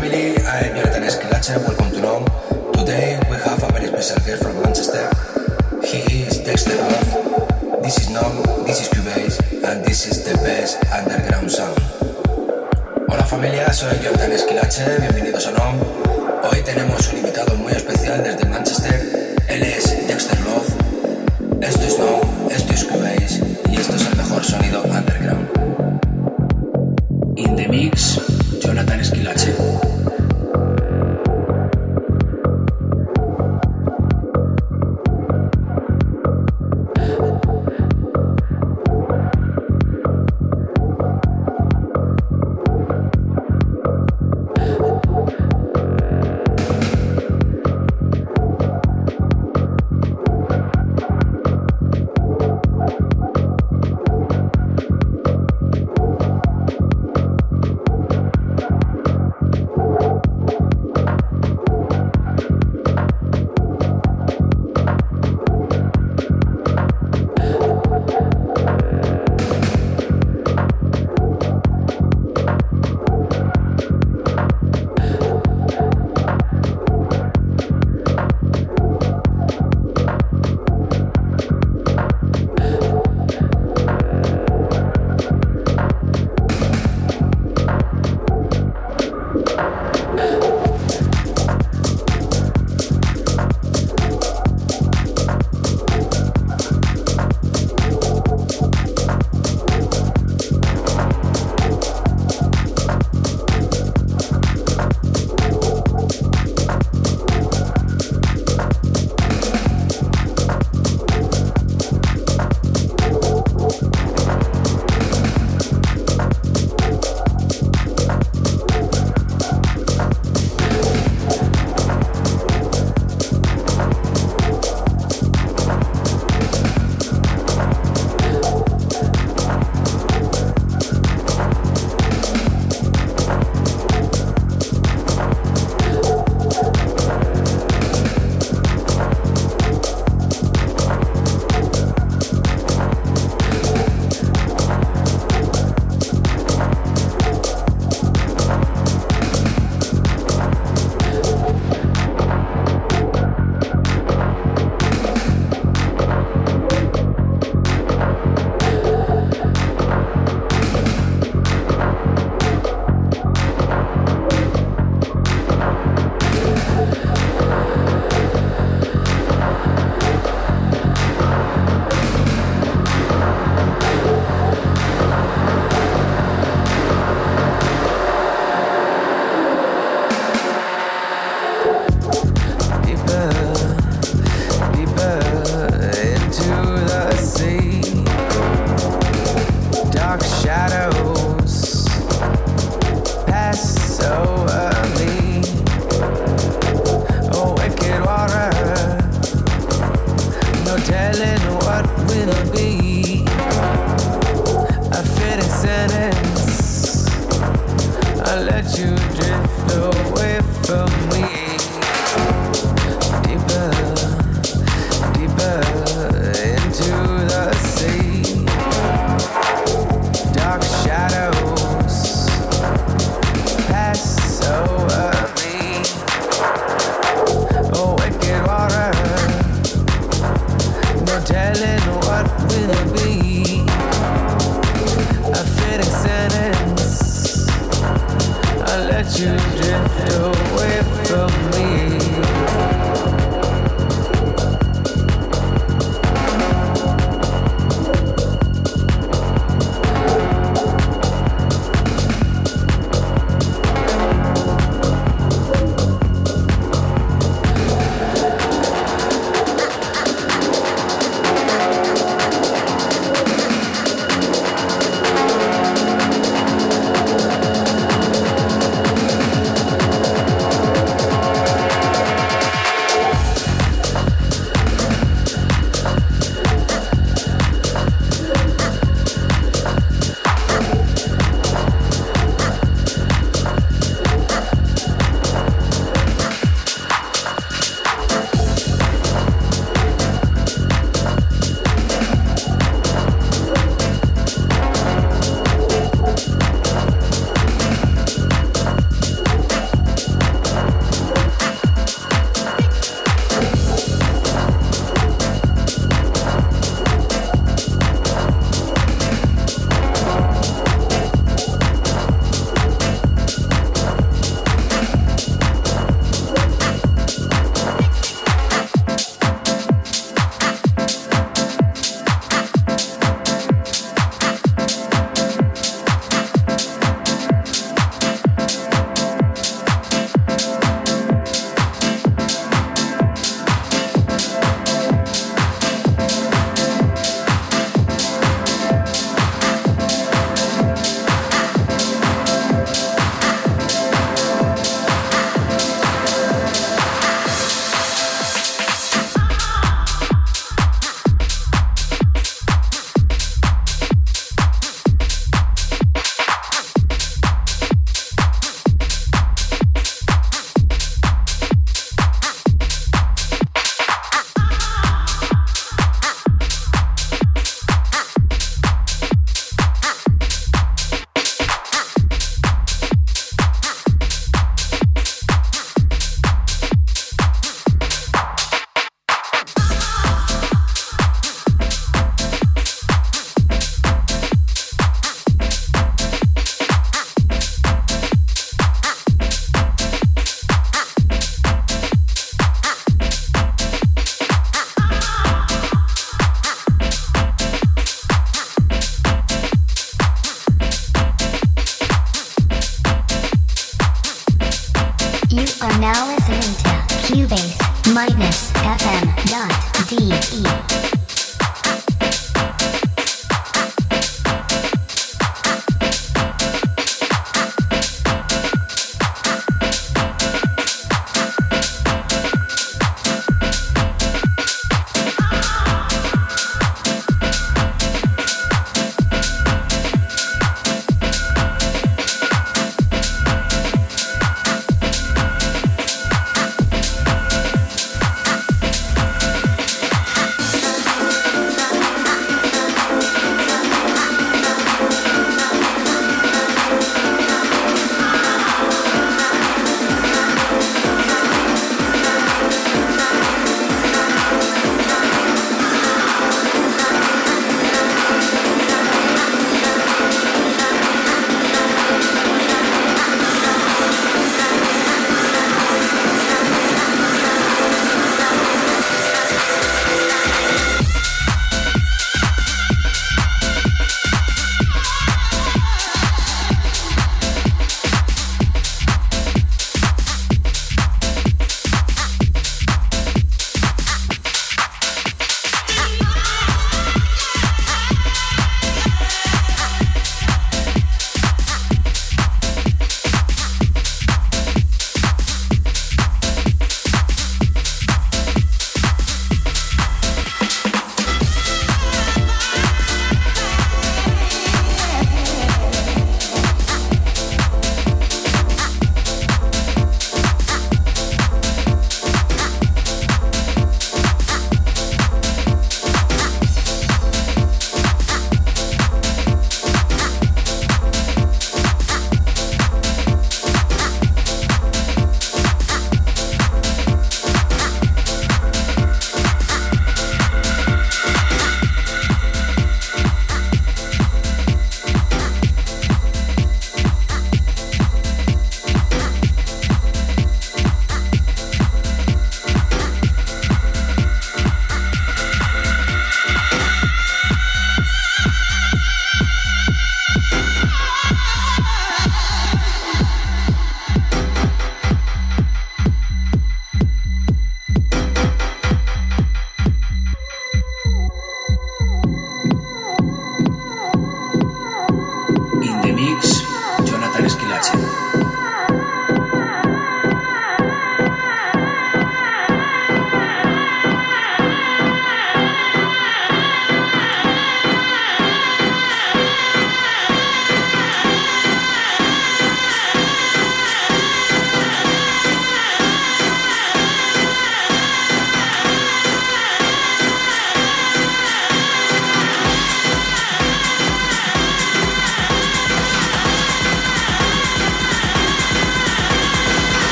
family, I'm Jonathan Esquilache, welcome to NOM. Today we have a very special guest from Manchester. He is Dexter Love. This is NOM, this is Cubase, and this is the best underground sound. Hola familia, soy Jonathan Esquilache, bienvenidos a NOM. Hoy tenemos un invitado muy especial desde Manchester. Él es Dexter Love. Esto es NOM, esto es Cubase, y esto es el mejor sonido underground. In the mix, Jonathan Esquilache.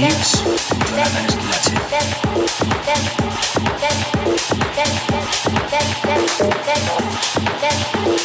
Mix de la mezclache. Thank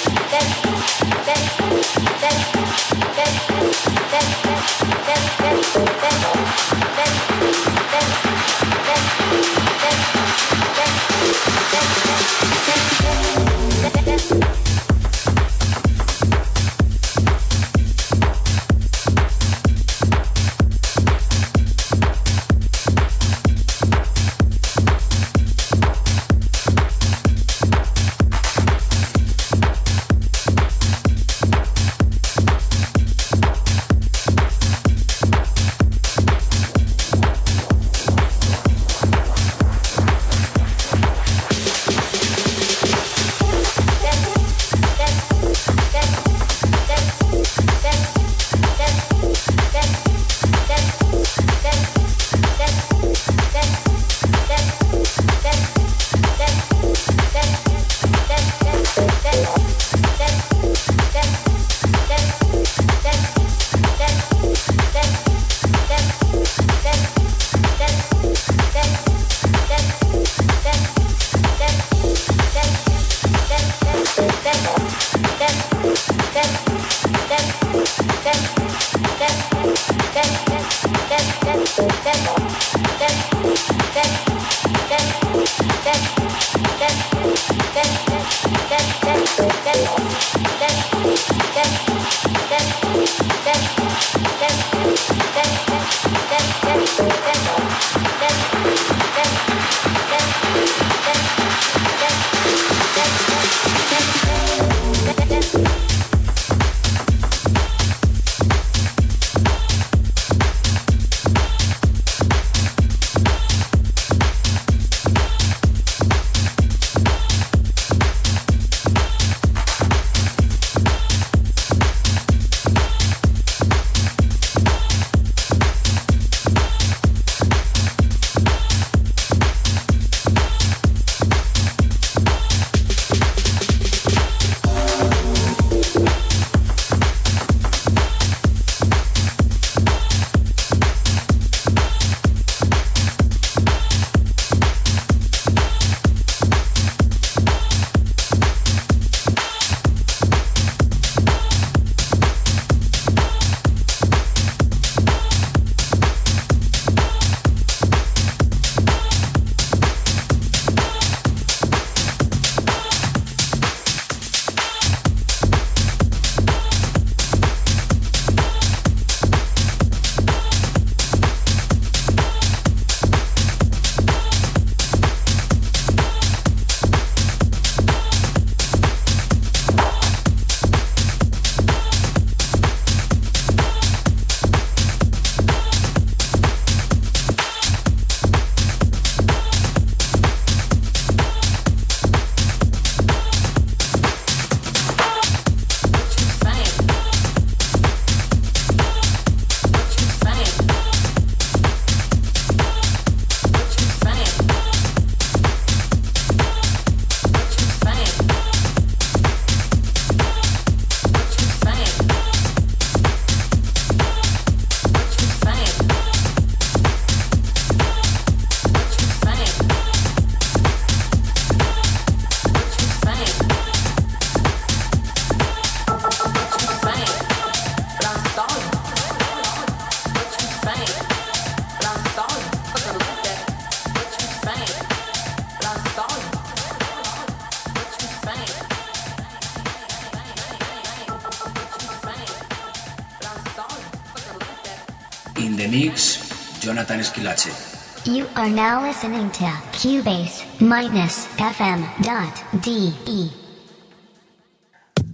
Esquilache. You are now listening to Cubase minus FM.de.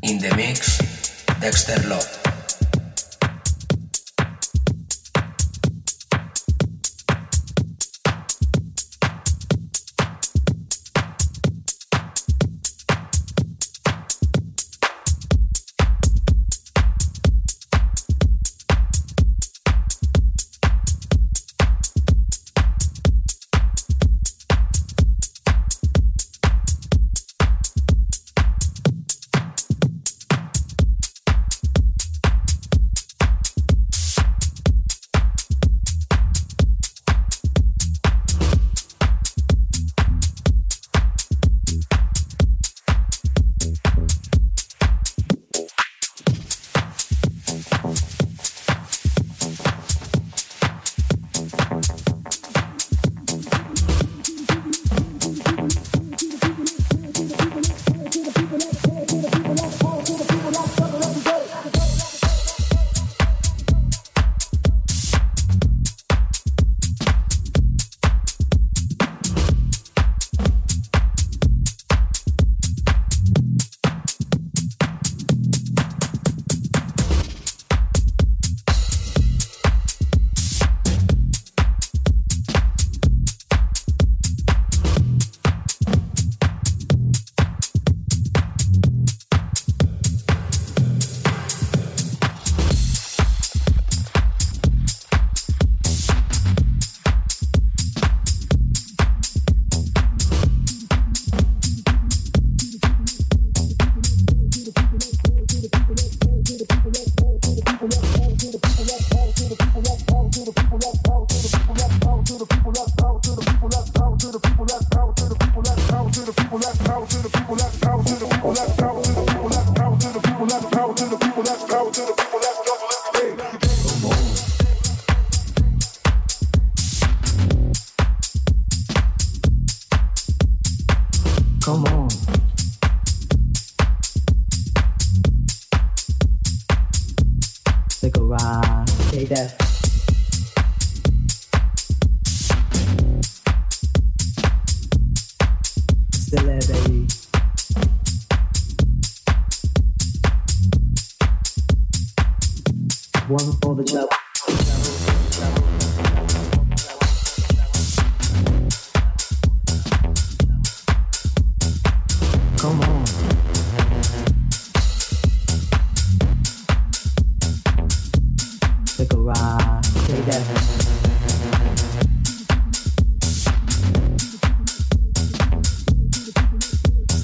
In the mix, Dexter Love.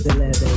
the leather.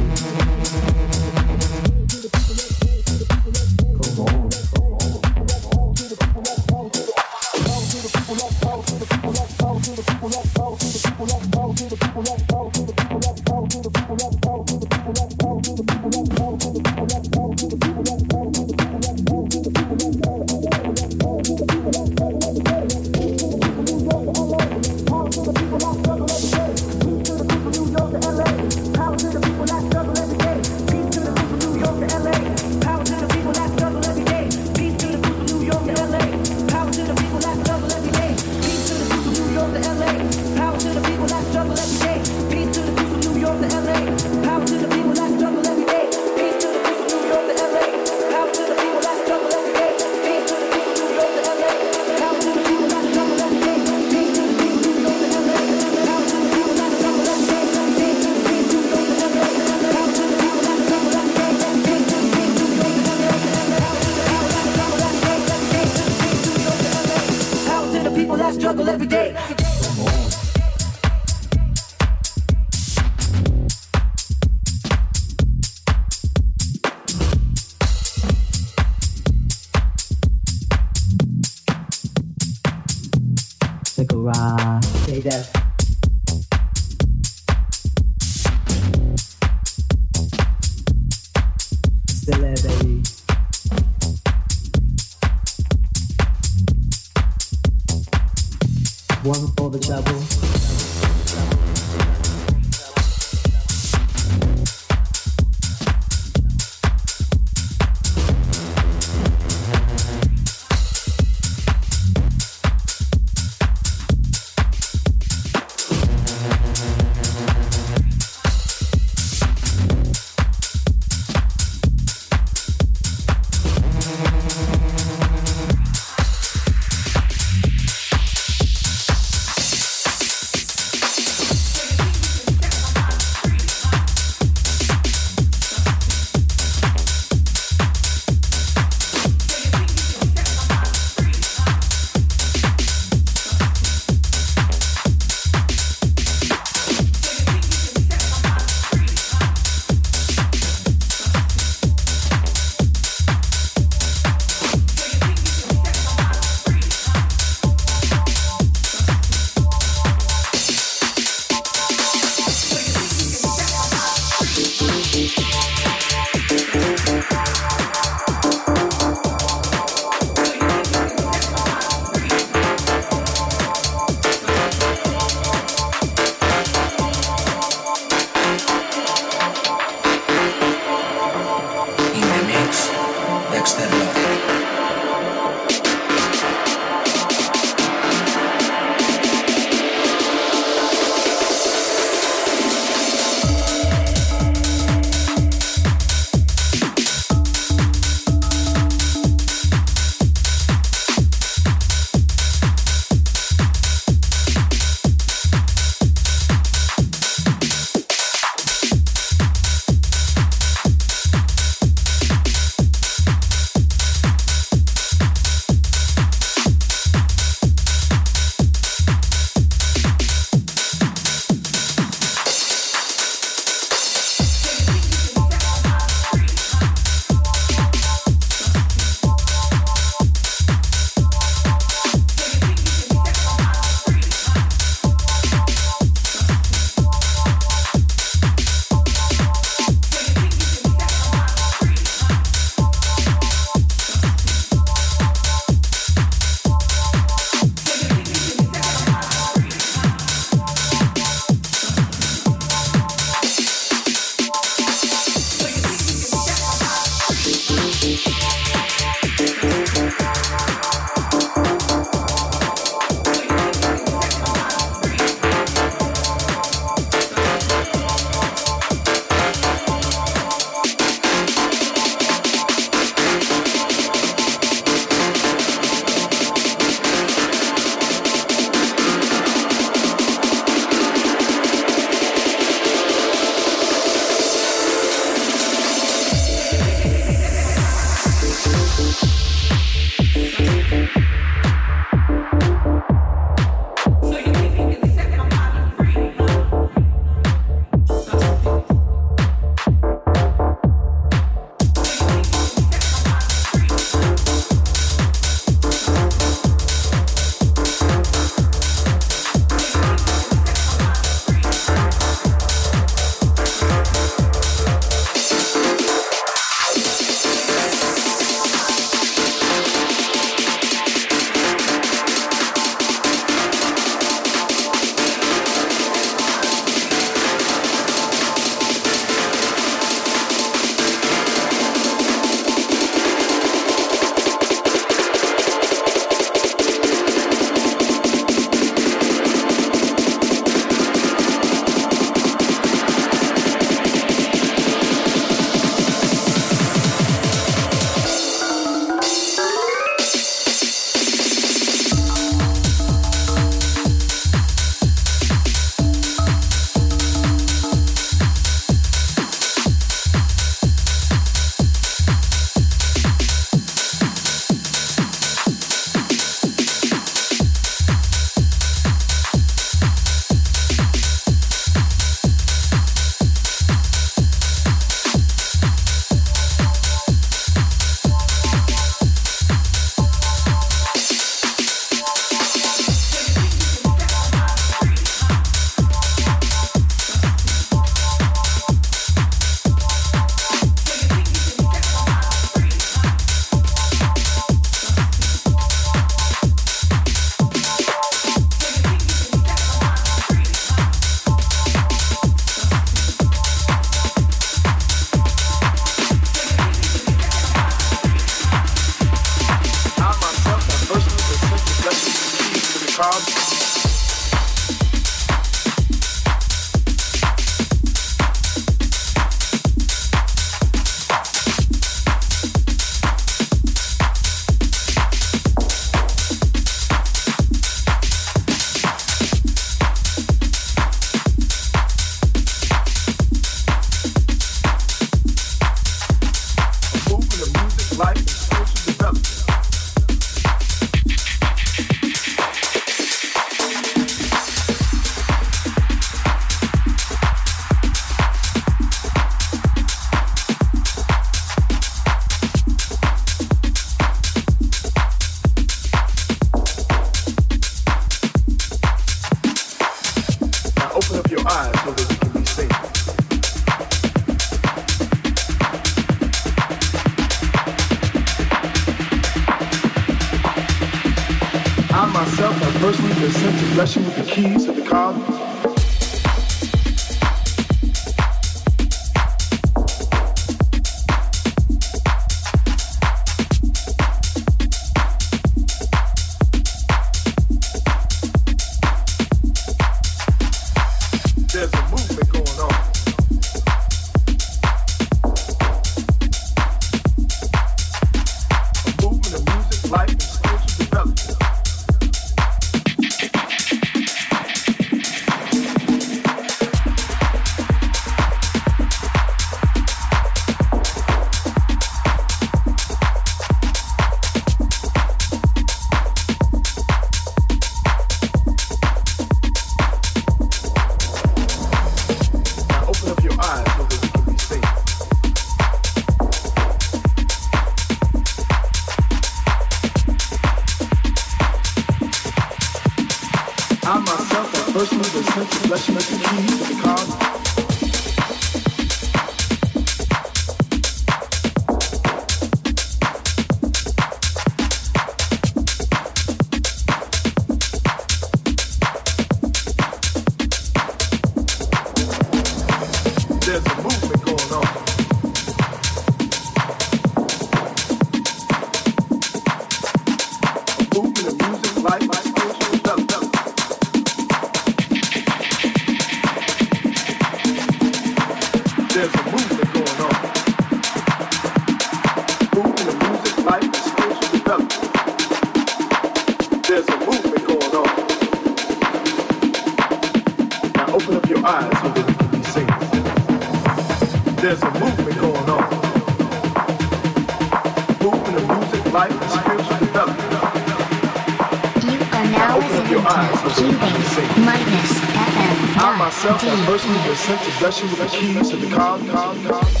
myself, that person who has sent to bless you with the keys to the car, car, car.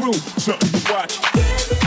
Crew, something to watch.